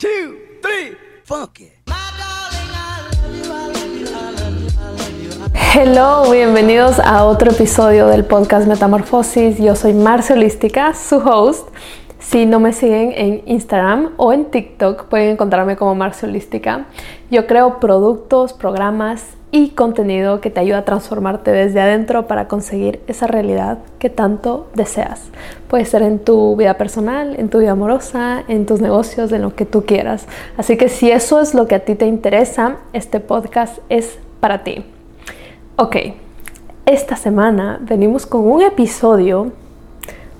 two, three, funky. Hello, bienvenidos a otro episodio del podcast Metamorfosis. Yo soy Marcia Holística, su host. Si no me siguen en Instagram o en TikTok, pueden encontrarme como Marcia Holística. Yo creo productos, programas y contenido que te ayuda a transformarte desde adentro para conseguir esa realidad que tanto deseas. Puede ser en tu vida personal, en tu vida amorosa, en tus negocios, en lo que tú quieras. Así que si eso es lo que a ti te interesa, este podcast es para ti. Ok, esta semana venimos con un episodio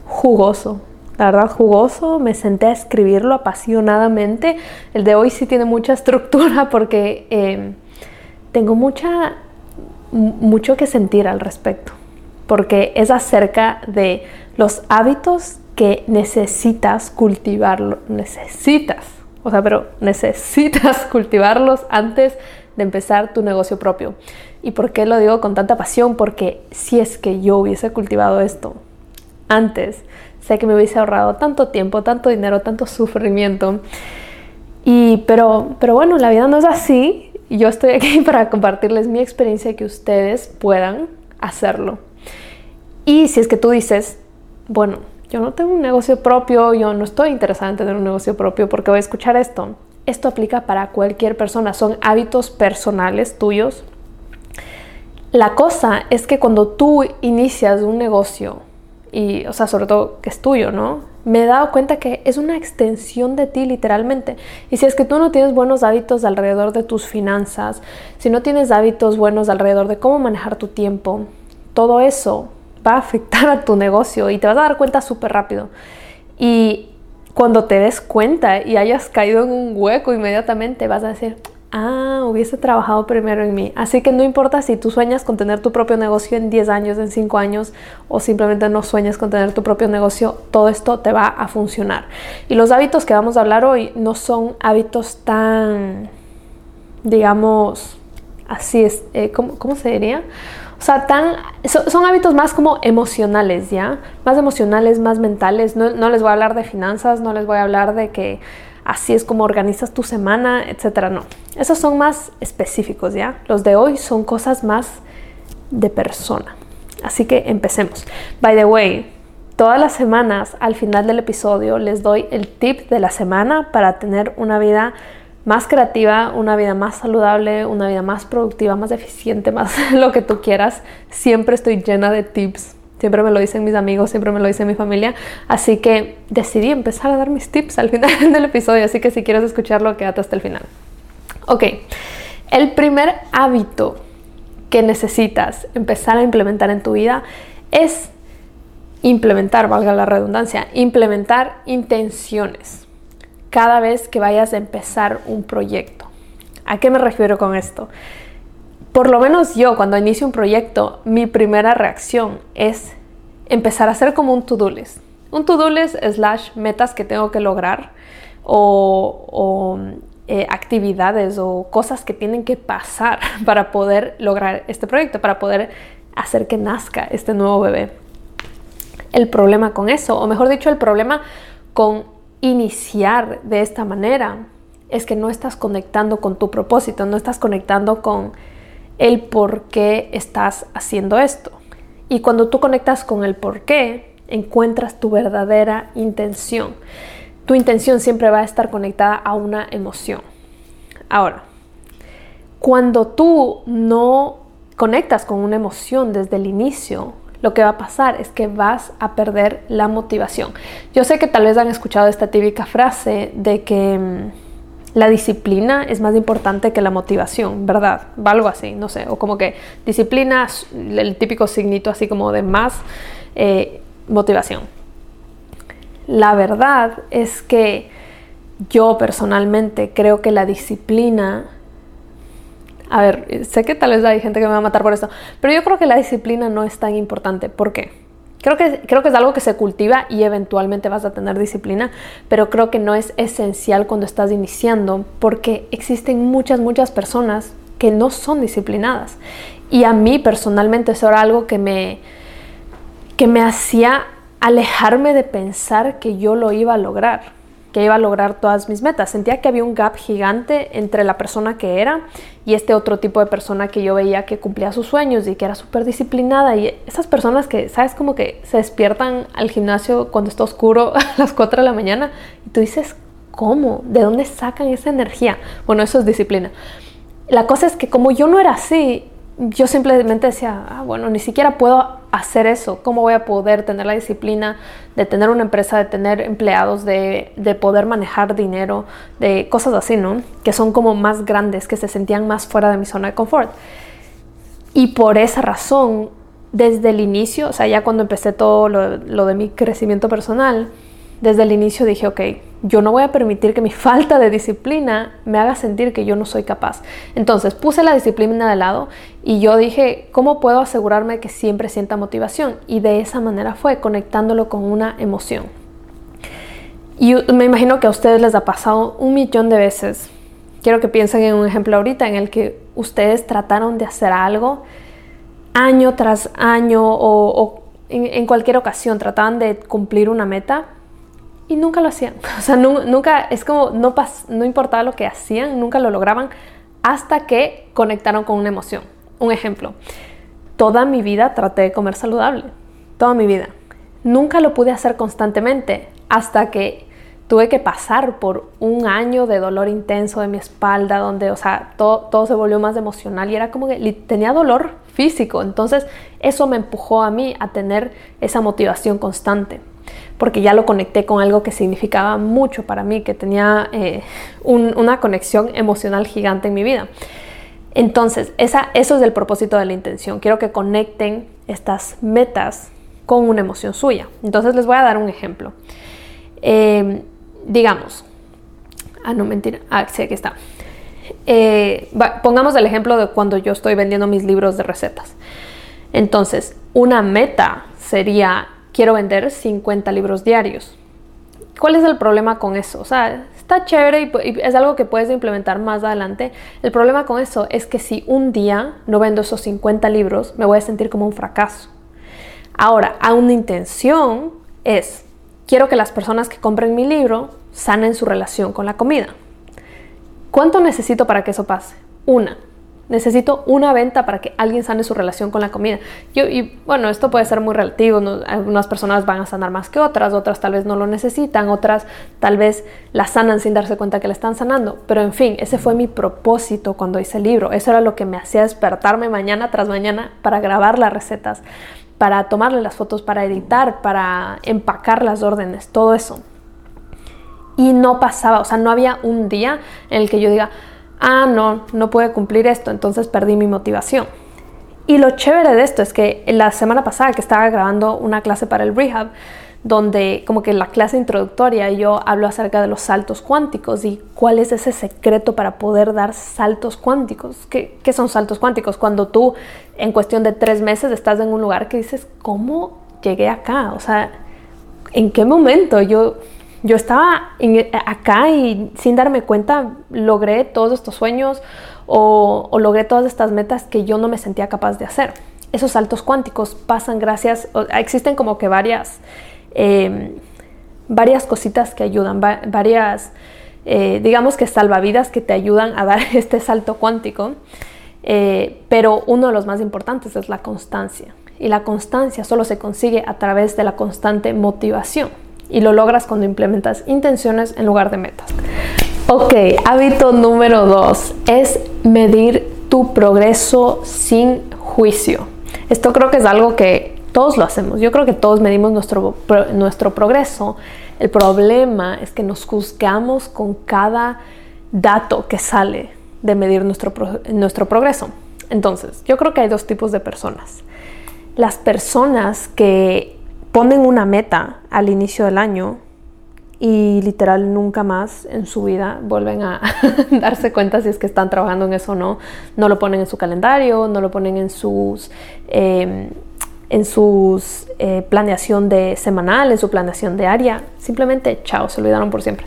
jugoso. La verdad, jugoso. Me senté a escribirlo apasionadamente. El de hoy sí tiene mucha estructura porque... Eh, tengo mucha, mucho que sentir al respecto, porque es acerca de los hábitos que necesitas cultivarlo, necesitas, o sea, pero necesitas cultivarlos antes de empezar tu negocio propio. ¿Y por qué lo digo con tanta pasión? Porque si es que yo hubiese cultivado esto antes, sé que me hubiese ahorrado tanto tiempo, tanto dinero, tanto sufrimiento. Y pero pero bueno, la vida no es así yo estoy aquí para compartirles mi experiencia y que ustedes puedan hacerlo. Y si es que tú dices, bueno, yo no tengo un negocio propio, yo no estoy interesada en tener un negocio propio porque voy a escuchar esto. Esto aplica para cualquier persona, son hábitos personales tuyos. La cosa es que cuando tú inicias un negocio, y, o sea, sobre todo que es tuyo, ¿no? me he dado cuenta que es una extensión de ti literalmente. Y si es que tú no tienes buenos hábitos alrededor de tus finanzas, si no tienes hábitos buenos alrededor de cómo manejar tu tiempo, todo eso va a afectar a tu negocio y te vas a dar cuenta súper rápido. Y cuando te des cuenta y hayas caído en un hueco inmediatamente, vas a decir, ah, hubiese trabajado primero en mí. Así que no importa si tú sueñas con tener tu propio negocio en 10 años, en 5 años, o simplemente no sueñas con tener tu propio negocio, todo esto te va a funcionar. Y los hábitos que vamos a hablar hoy no son hábitos tan, digamos, así es, eh, ¿cómo, se diría? O sea, tan, son, hábitos más como emocionales, ¿ya? Más emocionales, más mentales. No, no les voy a hablar de finanzas, no les voy a hablar de que así es como organizas tu semana, etcétera. No, esos son más específicos, ¿ya? Los de hoy son cosas más de persona. Así que empecemos. By the way, todas las semanas al final del episodio les doy el tip de la semana para tener una vida más creativa, una vida más saludable, una vida más productiva, más eficiente, más lo que tú quieras. Siempre estoy llena de tips Siempre me lo dicen mis amigos, siempre me lo dice mi familia. Así que decidí empezar a dar mis tips al final del episodio. Así que si quieres escucharlo, quédate hasta el final. Ok, el primer hábito que necesitas empezar a implementar en tu vida es implementar, valga la redundancia, implementar intenciones cada vez que vayas a empezar un proyecto. ¿A qué me refiero con esto? Por lo menos yo cuando inicio un proyecto, mi primera reacción es empezar a hacer como un to-do list. Un to-do list slash metas que tengo que lograr o, eh, actividades o cosas que tienen que pasar para poder lograr este proyecto, para poder hacer que nazca este nuevo bebé. El problema con eso, o mejor dicho, el problema con iniciar de esta manera, es que no estás conectando con tu propósito, no estás conectando con el por qué estás haciendo esto. Y cuando tú conectas con el por qué, encuentras tu verdadera intención. Tu intención siempre va a estar conectada a una emoción. Ahora, cuando tú no conectas con una emoción desde el inicio, lo que va a pasar es que vas a perder la motivación. Yo sé que tal vez han escuchado esta típica frase de que mm, la disciplina es más importante que la motivación, ¿verdad? Algo así, no sé, o como que disciplina, el típico signito así como de más eh, motivación. La verdad es que yo personalmente creo que la disciplina, a ver, sé que tal vez hay gente que me va a matar por esto, pero yo creo que la disciplina no es tan importante. ¿Por qué? Creo que, creo que es algo que se cultiva y eventualmente vas a tener disciplina, pero creo que no es esencial cuando estás iniciando porque existen muchas, muchas personas que no son disciplinadas. Y a mí personalmente eso era algo que me, que me hacía alejarme de pensar que yo lo iba a lograr. Que iba a lograr todas mis metas. Sentía que había un gap gigante entre la persona que era y este otro tipo de persona que yo veía que cumplía sus sueños y que era súper disciplinada. Y esas personas que, ¿sabes? Como que se despiertan al gimnasio cuando está oscuro a las 4 de la mañana y tú dices, ¿cómo? ¿De dónde sacan esa energía? Bueno, eso es disciplina. La cosa es que como yo no era así, yo simplemente decía, ah, bueno, ni siquiera puedo hacer eso. ¿Cómo voy a poder tener la disciplina de tener una empresa, de tener empleados, de, de, poder manejar dinero, de cosas así, ¿no? Que son como más grandes, que se sentían más fuera de mi zona de confort. Y por esa razón, desde el inicio, o sea, ya cuando empecé todo lo, lo de mi crecimiento personal, desde el inicio dije, ok, yo no voy a permitir que mi falta de disciplina me haga sentir que yo no soy capaz. Entonces puse la disciplina de lado y yo dije, ¿cómo puedo asegurarme que siempre sienta motivación? Y de esa manera fue conectándolo con una emoción. Y me imagino que a ustedes les ha pasado un millón de veces. Quiero que piensen en un ejemplo ahorita en el que ustedes trataron de hacer algo año tras año o, en, en cualquier ocasión trataban de cumplir una meta y nunca lo hacían. O sea, nunca, es como, no, no importaba lo que hacían, nunca lo lograban hasta que conectaron con una emoción. Un ejemplo, toda mi vida traté de comer saludable, toda mi vida. Nunca lo pude hacer constantemente hasta que tuve que pasar por un año de dolor intenso de mi espalda, donde, o sea, todo, todo se volvió más emocional y era como que tenía dolor físico. Entonces, eso me empujó a mí a tener esa motivación constante porque ya lo conecté con algo que significaba mucho para mí, que tenía eh, una conexión emocional gigante en mi vida. Entonces, esa, eso es el propósito de la intención. Quiero que conecten estas metas con una emoción suya. Entonces, les voy a dar un ejemplo. Em, digamos, ah, no, mentira, ah, sí, aquí está. Eh, pongamos el ejemplo de cuando yo estoy vendiendo mis libros de recetas. Entonces, una meta sería quiero vender 50 libros diarios. ¿Cuál es el problema con eso? O sea, está chévere y, es algo que puedes implementar más adelante. El problema con eso es que si un día no vendo esos 50 libros, me voy a sentir como un fracaso. Ahora, a una intención es, quiero que las personas que compren mi libro sanen su relación con la comida. ¿Cuánto necesito para que eso pase? Una. Necesito una venta para que alguien sane su relación con la comida. Yo, y bueno, esto puede ser muy relativo. Algunas personas van a sanar más que otras, otras tal vez no lo necesitan, otras tal vez la sanan sin darse cuenta que la están sanando. Pero en fin, ese fue mi propósito cuando hice el libro. Eso era lo que me hacía despertarme mañana tras mañana para grabar las recetas, para tomarle las fotos, para editar, para empacar las órdenes, todo eso. Y no pasaba, o sea, no había un día en el que yo diga, ah, no, no puede cumplir esto, entonces perdí mi motivación. Y lo chévere de esto es que la semana pasada que estaba grabando una clase para el rehab, donde como que la clase introductoria yo hablo acerca de los saltos cuánticos y cuál es ese secreto para poder dar saltos cuánticos. ¿Qué, qué son saltos cuánticos? Cuando tú en cuestión de tres meses estás en un lugar que dices, ¿cómo llegué acá? O sea, ¿en qué momento yo yo estaba acá y sin darme cuenta logré todos estos sueños o, logré todas estas metas que yo no me sentía capaz de hacer. Esos saltos cuánticos pasan gracias, existen como que varias, em, varias cositas que ayudan, varias, eh, digamos que salvavidas que te ayudan a dar este salto cuántico, eh, pero uno de los más importantes es la constancia. Y la constancia solo se consigue a través de la constante motivación y lo logras cuando implementas intenciones en lugar de metas. Ok, hábito número dos es medir tu progreso sin juicio. Esto creo que es algo que todos lo hacemos. Yo creo que todos medimos nuestro, nuestro progreso. El problema es que nos juzgamos con cada dato que sale de medir nuestro, nuestro progreso. Entonces, yo creo que hay dos tipos de personas. Las personas que ponen una meta al inicio del año y literal nunca más en su vida vuelven a darse cuenta si es que están trabajando en eso o no. No lo ponen en su calendario, no lo ponen en sus, em, en sus eh, planeación de semanal, en su planeación diaria. Simplemente, chao, se olvidaron por siempre.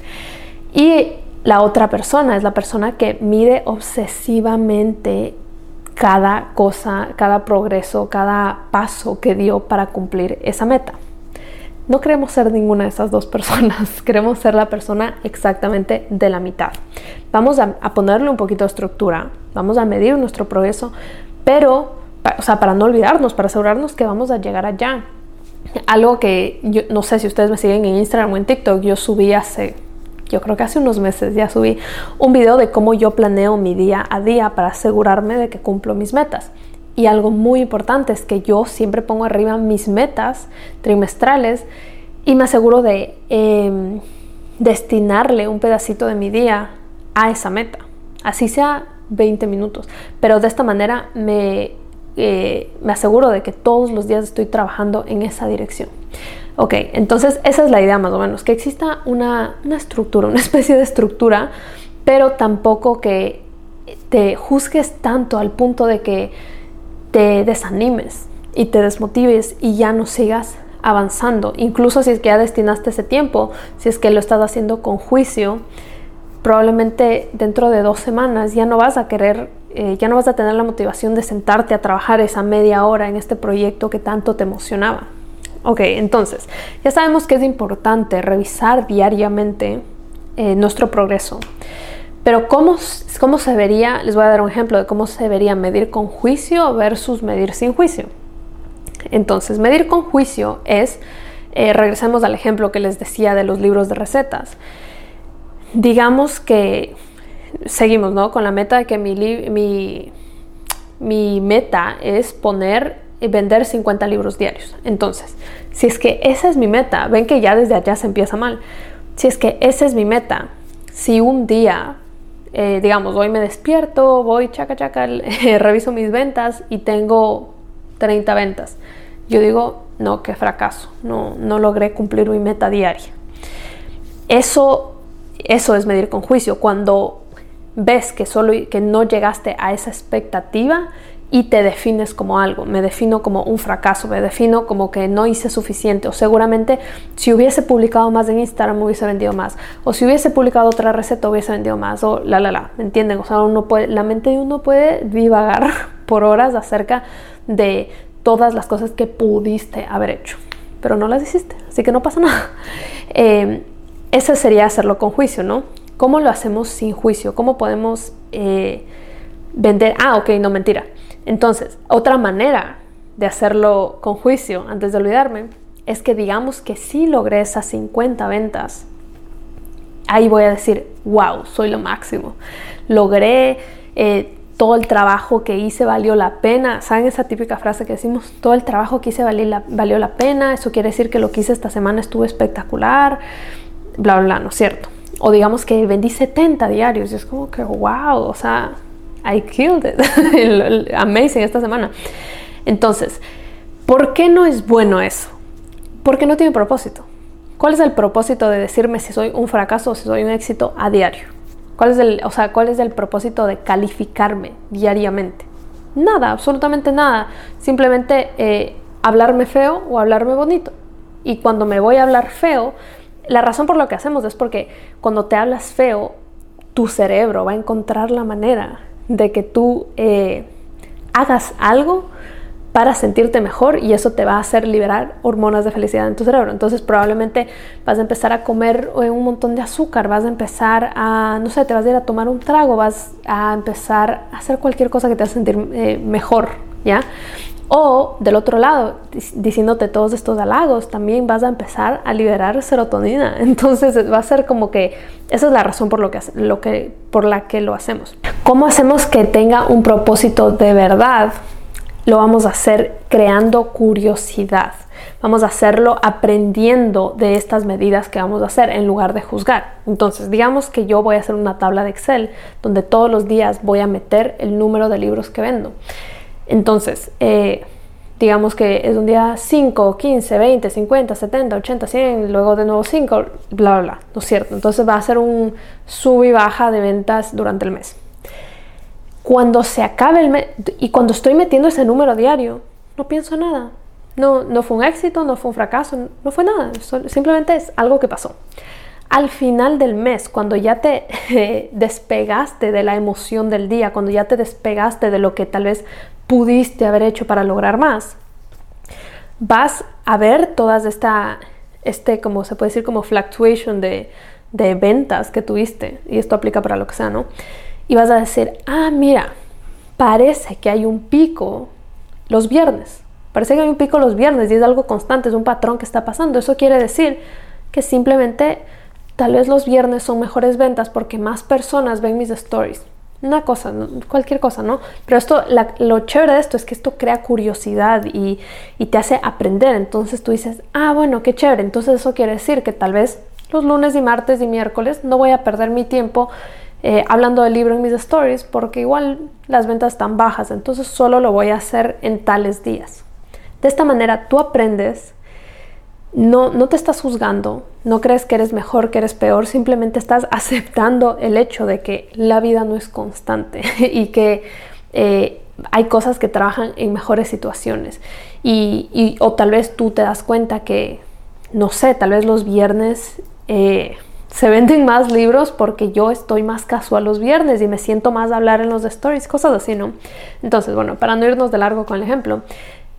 Y la otra persona es la persona que mide obsesivamente cada cosa, cada progreso, cada paso que dio para cumplir esa meta. no queremos ser ninguna de esas dos personas, queremos ser la persona exactamente de la mitad. Vamos a, ponerle un poquito de estructura, vamos a medir nuestro progreso, pero, o sea, para no olvidarnos, para asegurarnos que vamos a llegar allá. Algo que yo no sé si ustedes me siguen en Instagram o en TikTok, yo subí hace, yo creo que hace unos meses ya subí un video de cómo yo planeo mi día a día para asegurarme de que cumplo mis metas. Y algo muy importante es que yo siempre pongo arriba mis metas trimestrales y me aseguro de em, destinarle un pedacito de mi día a esa meta. Así sea 20 minutos. Pero de esta manera me, eh, me aseguro de que todos los días estoy trabajando en esa dirección. Ok, entonces esa es la idea más o menos, que exista una, una estructura, una especie de estructura, pero tampoco que te juzgues tanto al punto de que te desanimes y te desmotives y ya no sigas avanzando. Incluso si es que ya destinaste ese tiempo, si es que lo estás haciendo con juicio, probablemente dentro de dos semanas ya no vas a querer, eh, ya no vas a tener la motivación de sentarte a trabajar esa media hora en este proyecto que tanto te emocionaba. Ok, entonces, ya sabemos que es importante revisar diariamente eh, nuestro progreso. Pero ¿cómo, ¿cómo se vería? Les voy a dar un ejemplo de cómo se debería medir con juicio versus medir sin juicio. Entonces, medir con juicio es, eh, regresemos al ejemplo que les decía de los libros de recetas. Digamos que seguimos ¿no? con la meta de que mi, mi, mi meta es poner y vender 50 libros diarios. Entonces, si es que esa es mi meta, ven que ya desde allá se empieza mal. Si es que esa es mi meta, si un día eh, digamos, hoy me despierto, voy chaca chaca, reviso mis ventas y tengo 30 ventas. Yo digo, no, qué fracaso, no, no logré cumplir mi meta diaria. Eso, eso es medir con juicio. Cuando ves que, solo, que no llegaste a esa expectativa y te defines como algo. Me defino como un fracaso, me defino como que no hice suficiente o seguramente si hubiese publicado más en Instagram hubiese vendido más o si hubiese publicado otra receta hubiese vendido más o la la la, ¿me entienden? O sea, uno puede, la mente de uno puede divagar por horas acerca de todas las cosas que pudiste haber hecho, pero no las hiciste, así que no pasa nada. Eh, ese sería hacerlo con juicio, ¿no? ¿Cómo lo hacemos sin juicio? ¿Cómo podemos eh, vender? Ah, ok, no mentira entonces, otra manera de hacerlo con juicio, antes de olvidarme, es que digamos que sí logré esas 50 ventas. Ahí voy a decir, wow, soy lo máximo. Logré eh, todo el trabajo que hice valió la pena. ¿Saben esa típica frase que decimos? Todo el trabajo que hice valió la, pena. Eso quiere decir que lo que hice esta semana estuvo espectacular. Bla, bla, bla, ¿no es cierto? O digamos que vendí 70 diarios y es como que, wow, o sea, I killed it. Amazing esta semana. Entonces, ¿por qué no es bueno eso? Porque no tiene propósito. ¿Cuál es el propósito de decirme si soy un fracaso o si soy un éxito a diario? ¿Cuál es el, o sea, cuál es el propósito de calificarme diariamente? Nada, absolutamente nada. Simplemente eh, hablarme feo o hablarme bonito. Y cuando me voy a hablar feo, la razón por lo que hacemos es porque cuando te hablas feo, tu cerebro va a encontrar la manera de que tú eh, hagas algo para sentirte mejor y eso te va a hacer liberar hormonas de felicidad en tu cerebro. Entonces probablemente vas a empezar a comer eh, un montón de azúcar, vas a empezar a, no sé, te vas a ir a tomar un trago, vas a empezar a hacer cualquier cosa que te haga sentir eh, mejor, ¿ya? O del otro lado, diciéndote todos estos halagos, también vas a empezar a liberar serotonina. Entonces va a ser como que esa es la razón por, lo por la que lo hacemos. ¿Cómo hacemos que tenga un propósito de verdad? Lo vamos a hacer creando curiosidad. Vamos a hacerlo aprendiendo de estas medidas que vamos a hacer en lugar de juzgar. Entonces, digamos que yo voy a hacer una tabla de Excel donde todos los días voy a meter el número de libros que vendo. Entonces, eh, digamos que es un día 5, 15, 20, 50, 70, 80, 100, luego de nuevo 5, bla, bla, bla, ¿no es cierto? Entonces va a ser un sub y baja de ventas durante el mes. Cuando se acabe el mes y cuando estoy metiendo ese número diario, no pienso nada. No, no fue un éxito, no fue un fracaso, no fue nada. Simplemente es algo que pasó. Al final del mes, cuando ya te despegaste de la emoción del día, cuando ya te despegaste de lo que tal vez pudiste haber hecho para lograr más. Vas a ver todas esta, este, como se puede decir, como fluctuation de, de ventas que tuviste, y esto aplica para lo que sea, ¿no? Y vas a decir, ah, mira, parece que hay un pico los viernes. Parece que hay un pico los viernes y es algo constante, es un patrón que está pasando. Eso quiere decir que simplemente tal vez los viernes son mejores ventas porque más personas ven mis stories. Una cosa, cualquier cosa, ¿no? Pero esto, lo chévere de esto es que esto crea curiosidad y, y te hace aprender. Entonces tú dices, ah, bueno, qué chévere. Entonces eso quiere decir que tal vez los lunes y martes y miércoles no voy a perder mi tiempo eh, hablando del libro en mis stories porque igual las ventas están bajas, entonces solo lo voy a hacer en tales días. De esta manera tú aprendes, no, no te estás juzgando, no crees que eres mejor, que eres peor, simplemente estás aceptando el hecho de que la vida no es constante y que eh, hay cosas que trabajan en mejores situaciones. Y, o tal vez tú te das cuenta que, no sé, tal vez los viernes... Eh, se venden más libros porque yo estoy más casual los viernes y me siento más a hablar en los stories, cosas así, ¿no? Entonces, bueno, para no irnos de largo con el ejemplo,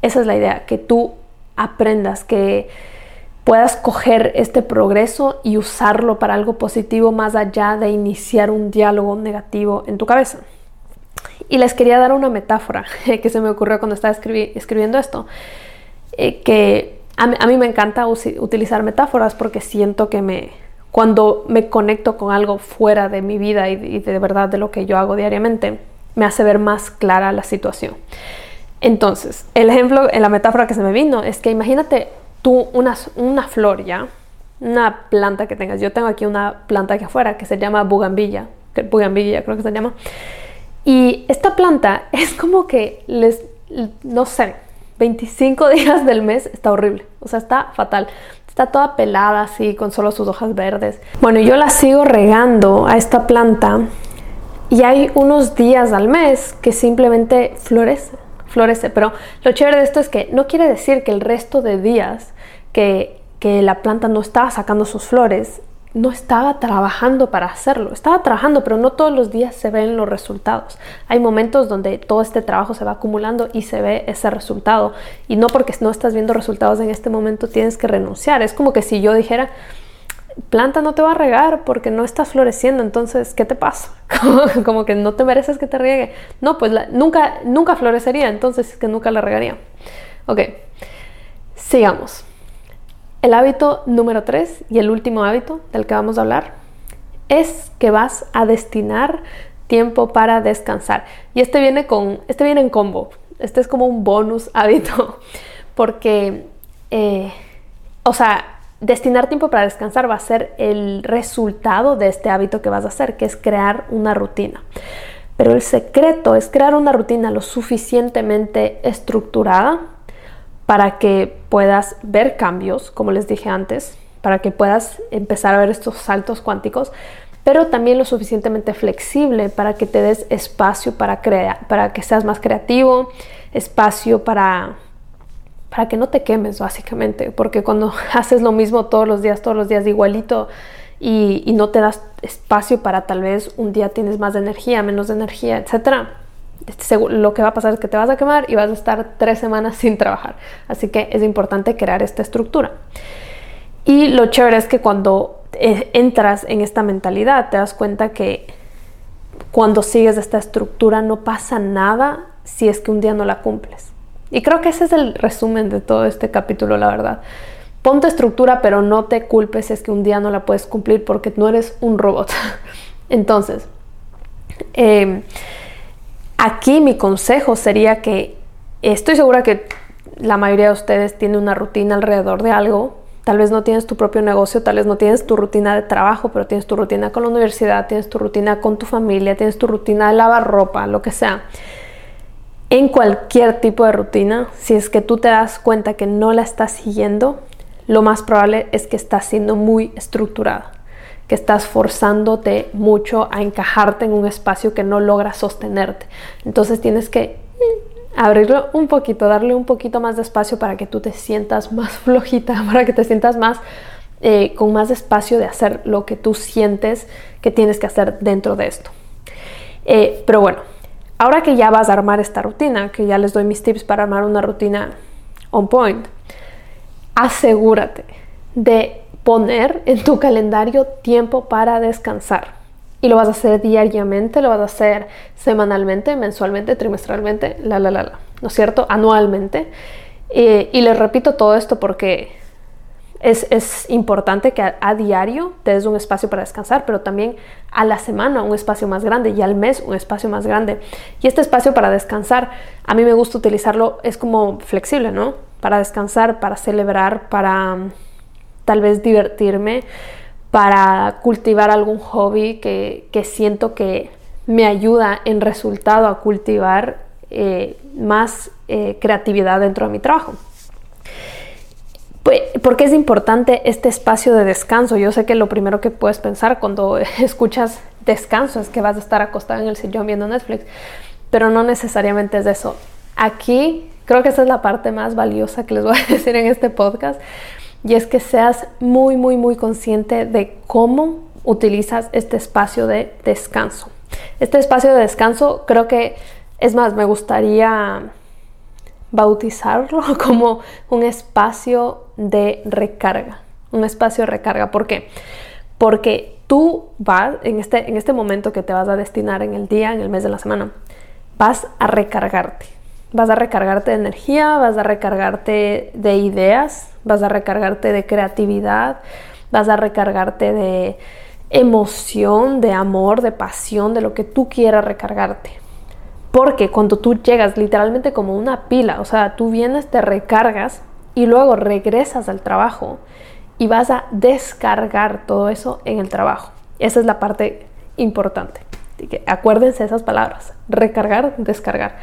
esa es la idea, que tú aprendas, que puedas coger este progreso y usarlo para algo positivo más allá de iniciar un diálogo negativo en tu cabeza. Y les quería dar una metáfora que se me ocurrió cuando estaba escribiendo esto, eh, que a mí me encanta utilizar metáforas porque siento que me, cuando me conecto con algo fuera de mi vida y, de verdad de lo que yo hago diariamente, me hace ver más clara la situación. Entonces, el ejemplo, la metáfora que se me vino es que imagínate tú una, una flor ya, una planta que tengas. Yo tengo aquí una planta aquí afuera que se llama bugambilla, bugambilla creo que se llama. Y esta planta es como que les, no sé, 25 días del mes está horrible, o sea, está fatal. Está toda pelada así, con solo sus hojas verdes. Bueno, yo la sigo regando a esta planta y hay unos días al mes que simplemente florece, florece. Pero lo chévere de esto es que no quiere decir que el resto de días que, la planta no estaba sacando sus flores no estaba trabajando para hacerlo. Estaba trabajando, pero no todos los días se ven los resultados. Hay momentos donde todo este trabajo se va acumulando y se ve ese resultado. Y no porque no estás viendo resultados en este momento tienes que renunciar. Es como que si yo dijera, planta no te va a regar porque no estás floreciendo, entonces, ¿qué te pasa? como que no te mereces que te riegue. No, pues nunca, nunca florecería, entonces es que nunca la regaría. Ok, sigamos. El hábito número 3 y el último hábito del que vamos a hablar es que vas a destinar tiempo para descansar. Y este viene con, este viene en combo. Este es como un bonus hábito porque, eh, o sea, destinar tiempo para descansar va a ser el resultado de este hábito que vas a hacer, que es crear una rutina. Pero el secreto es crear una rutina lo suficientemente estructurada para que puedas ver cambios, como les dije antes, para que puedas empezar a ver estos saltos cuánticos, pero también lo suficientemente flexible para que te des espacio para crear, para que seas más creativo, espacio para para que no te quemes básicamente, porque cuando haces lo mismo todos los días, todos los días igualito y, y no te das espacio para tal vez un día tienes más energía, menos energía, etcétera, lo que va a pasar es que te vas a quemar y vas a estar tres semanas sin trabajar. Así que es importante crear esta estructura. Y lo chévere es que cuando eh, entras en esta mentalidad te das cuenta que cuando sigues esta estructura no pasa nada si es que un día no la cumples. Y creo que ese es el resumen de todo este capítulo, la verdad. Ponte estructura, pero no te culpes si es que un día no la puedes cumplir porque no eres un robot. Entonces, eh, Aquí mi consejo sería que estoy segura que la mayoría de ustedes tiene una rutina alrededor de algo. Tal vez no tienes tu propio negocio, tal vez no tienes tu rutina de trabajo, pero tienes tu rutina con la universidad, tienes tu rutina con tu familia, tienes tu rutina de lavar ropa, lo que sea. En cualquier tipo de rutina, si es que tú te das cuenta que no la estás siguiendo, lo más probable es que estás siendo muy estructurada que estás forzándote mucho a encajarte en un espacio que no logras sostenerte. Entonces tienes que mm, abrirlo un poquito, darle un poquito más de espacio para que tú te sientas más flojita, para que te sientas más eh, con más espacio de hacer lo que tú sientes que tienes que hacer dentro de esto. Eh, pero bueno, ahora que ya vas a armar esta rutina, que ya les doy mis tips para armar una rutina on point, asegúrate de poner en tu calendario tiempo para descansar. Y lo vas a hacer diariamente, lo vas a hacer semanalmente, mensualmente, trimestralmente, la, la, la, la, ¿no es cierto? Anualmente. Eh, y les repito todo esto porque es, es importante que a, a, diario te des un espacio para descansar, pero también a la semana un espacio más grande y al mes un espacio más grande. Y este espacio para descansar, a mí me gusta utilizarlo, es como flexible, ¿no? Para descansar, para celebrar, para tal vez divertirme, para cultivar algún hobby que, que siento que me ayuda en resultado a cultivar eh, más eh, creatividad dentro de mi trabajo. Pues, ¿Por qué es importante este espacio de descanso? Yo sé que lo primero que puedes pensar cuando escuchas descanso es que vas a estar acostado en el sillón viendo Netflix, pero no necesariamente es eso. Aquí creo que esa es la parte más valiosa que les voy a decir en este podcast y es que seas muy, muy, muy consciente de cómo utilizas este espacio de descanso. Este espacio de descanso creo que, es más, me gustaría bautizarlo como un espacio de recarga. Un espacio de recarga. ¿Por qué? Porque tú vas, en este, en este momento que te vas a destinar en el día, en el mes de la semana, vas a recargarte. Vas a recargarte de energía, vas a recargarte de ideas, vas a recargarte de creatividad, vas a recargarte de emoción, de amor, de pasión, de lo que tú quieras recargarte. Porque cuando tú llegas literalmente como una pila, o sea, tú vienes, te recargas y luego regresas al trabajo y vas a descargar todo eso en el trabajo. Esa es la parte importante. acuérdense esas palabras, recargar, descargar.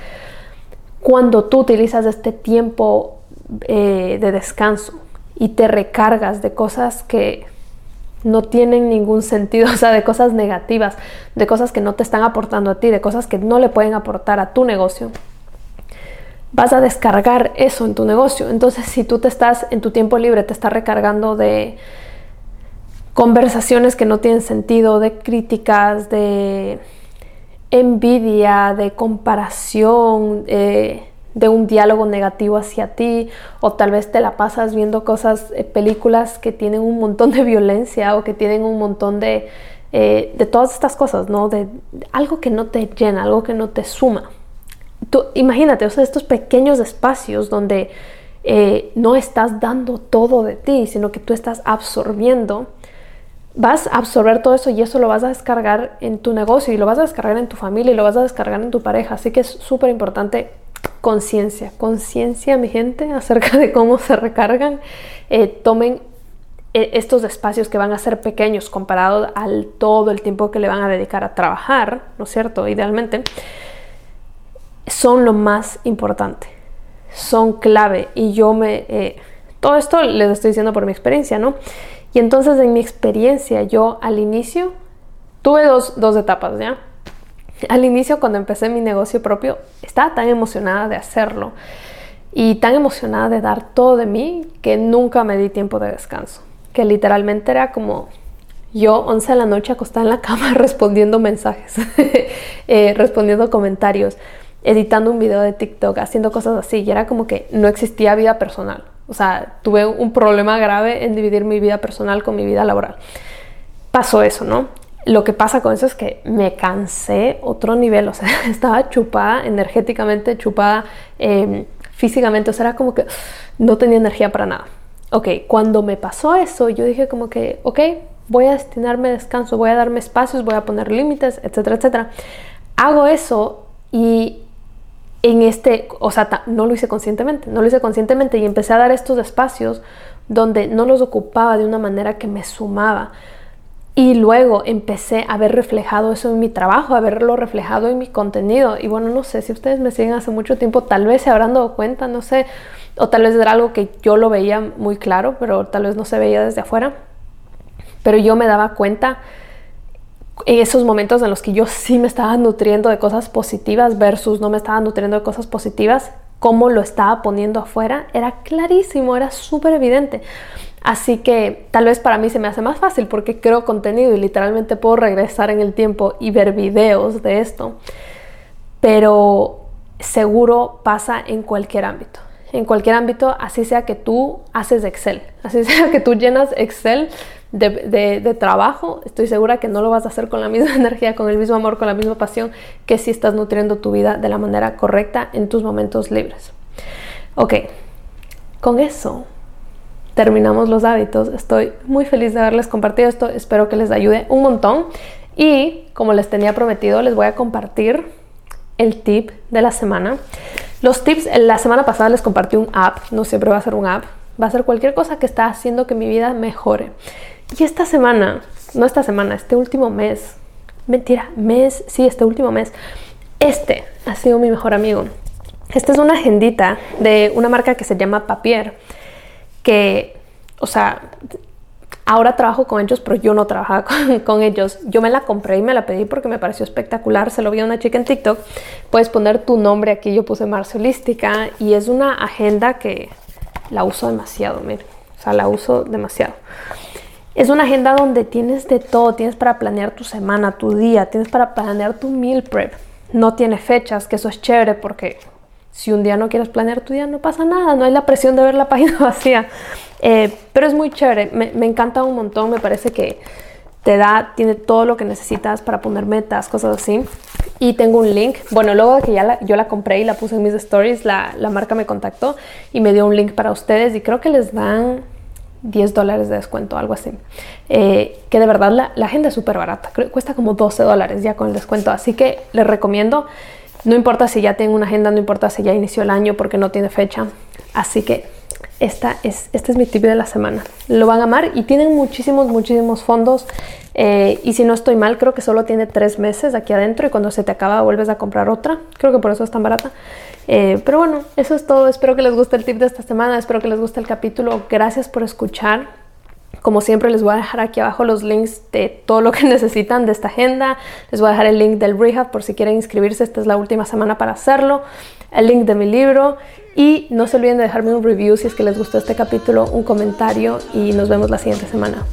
Cuando tú utilizas este tiempo eh, de descanso y te recargas de cosas que no tienen ningún sentido, o sea, de cosas negativas, de cosas que no te están aportando a ti, de cosas que no le pueden aportar a tu negocio, vas a descargar eso en tu negocio. Entonces, si tú te estás en tu tiempo libre, te estás recargando de conversaciones que no tienen sentido, de críticas, de envidia, de comparación, eh, de un diálogo negativo hacia ti o tal vez te la pasas viendo cosas, eh, películas que tienen un montón de violencia o que tienen un montón de, eh, de todas estas cosas, ¿no? De, algo que no te llena, algo que no te suma. Tú, imagínate, o sea, estos pequeños espacios donde no estás dando todo de ti, sino que tú estás absorbiendo vas a absorber todo eso y eso lo vas a descargar en tu negocio y lo vas a descargar en tu familia y lo vas a descargar en tu pareja. Así que es súper importante conciencia, conciencia mi gente acerca de cómo se recargan. Eh, tomen eh, estos espacios que van a ser pequeños comparados al todo el tiempo que le van a dedicar a trabajar, ¿no es cierto? Idealmente, son lo más importante, son clave y yo me... Eh, todo esto les estoy diciendo por mi experiencia, ¿no? Y entonces en mi experiencia yo al inicio tuve dos, dos etapas, ¿ya? Al inicio, cuando empecé mi negocio propio, estaba tan emocionada de hacerlo y tan emocionada de dar todo de mí que nunca me di tiempo de descanso. Que literalmente era como yo 11 de la noche acostada en la cama respondiendo mensajes, eh, respondiendo comentarios, editando un video de TikTok, haciendo cosas así. Y era como que no existía vida personal. O sea, tuve un problema grave en dividir mi vida personal con mi vida laboral. Pasó eso, ¿no? Lo que pasa con eso es que me cansé otro nivel, o sea, estaba chupada energéticamente, chupada eh, físicamente, o sea, era como que no tenía energía para nada. Ok, cuando me pasó eso, yo dije como que, ok, voy a destinarme descanso, voy a darme espacios, voy a poner límites, etcétera, etcétera. Hago eso y en este, o sea, no lo hice conscientemente, no lo hice conscientemente y empecé a dar estos espacios donde no los ocupaba de una manera que me sumaba y luego empecé a ver reflejado eso en mi trabajo, a verlo reflejado en mi contenido. Y bueno, no sé si ustedes me siguen hace mucho tiempo, tal vez se habrán dado cuenta, no sé, o tal vez era algo que yo lo veía muy claro, pero tal vez no se veía desde afuera. Pero yo me daba cuenta en esos momentos en los que yo sí me estaba nutriendo de cosas positivas versus no me estaba nutriendo de cosas positivas, cómo lo estaba poniendo afuera, era clarísimo, era súper evidente. Así que tal vez para mí se me hace más fácil porque creo contenido y literalmente puedo regresar en el tiempo y ver videos de esto. Pero seguro pasa en cualquier ámbito. en cualquier ámbito, así sea que tú haces Excel, así sea que tú llenas Excel de, trabajo, estoy segura que no lo vas a hacer con la misma energía, con el mismo amor, con la misma pasión que si estás nutriendo tu vida de la manera correcta en tus momentos libres. Ok, con eso terminamos los hábitos. Estoy muy feliz de haberles compartido esto, espero que les ayude un montón y como les tenía prometido, les voy a compartir el tip de la semana. Los tips, la semana pasada les compartí un app, no siempre va a ser un app, va a ser cualquier cosa que está haciendo que mi vida mejore. Y esta semana, no esta semana, este último mes, mentira, mes, sí, este último mes, este ha sido mi mejor amigo. Esta es una agendita de una marca que se llama Papier, que, o sea, ahora trabajo con ellos, pero yo no trabajaba con, ellos. Yo me la compré y me la pedí porque me pareció espectacular. Se lo vi a una chica en TikTok. Puedes poner tu nombre aquí. Yo puse Marciolística y es una agenda que la uso demasiado, miren. O sea, la uso demasiado. Es una agenda donde tienes de todo, tienes para planear tu semana, tu día, tienes para planear tu meal prep. No tiene fechas, que eso es chévere porque si un día no quieres planear tu día no pasa nada, no hay la presión de ver la página vacía. Eh, pero es muy chévere, me, encanta un montón, me parece que te da, tiene todo lo que necesitas para poner metas, cosas así. Y tengo un link, bueno, luego de que ya yo la compré y la puse en mis stories, la, la marca me contactó y me dio un link para ustedes y creo que les dan 10 dólares de descuento, algo así. Eh, que de verdad la, agenda es súper barata, cuesta como 12 dólares ya con el descuento. Así que les recomiendo, no importa si ya tengo una agenda, no importa si ya inició el año porque no tiene fecha. Así que esta es, este es mi tip de la semana. Lo van a amar y tienen muchísimos, muchísimos fondos. Eh, y si no estoy mal, creo que solo tiene tres meses aquí adentro y cuando se te acaba vuelves a comprar otra. Creo que por eso es tan barata. Eh, pero bueno, eso es todo. Espero que les guste el tip de esta semana. Espero que les guste el capítulo. Gracias por escuchar. Como siempre les voy a dejar aquí abajo los links de todo lo que necesitan de esta agenda. Les voy a dejar el link del rehab por si quieren inscribirse. Esta es la última semana para hacerlo. El link de mi libro. Y no se olviden de dejarme un review si es que les gustó este capítulo, un comentario y nos vemos la siguiente semana.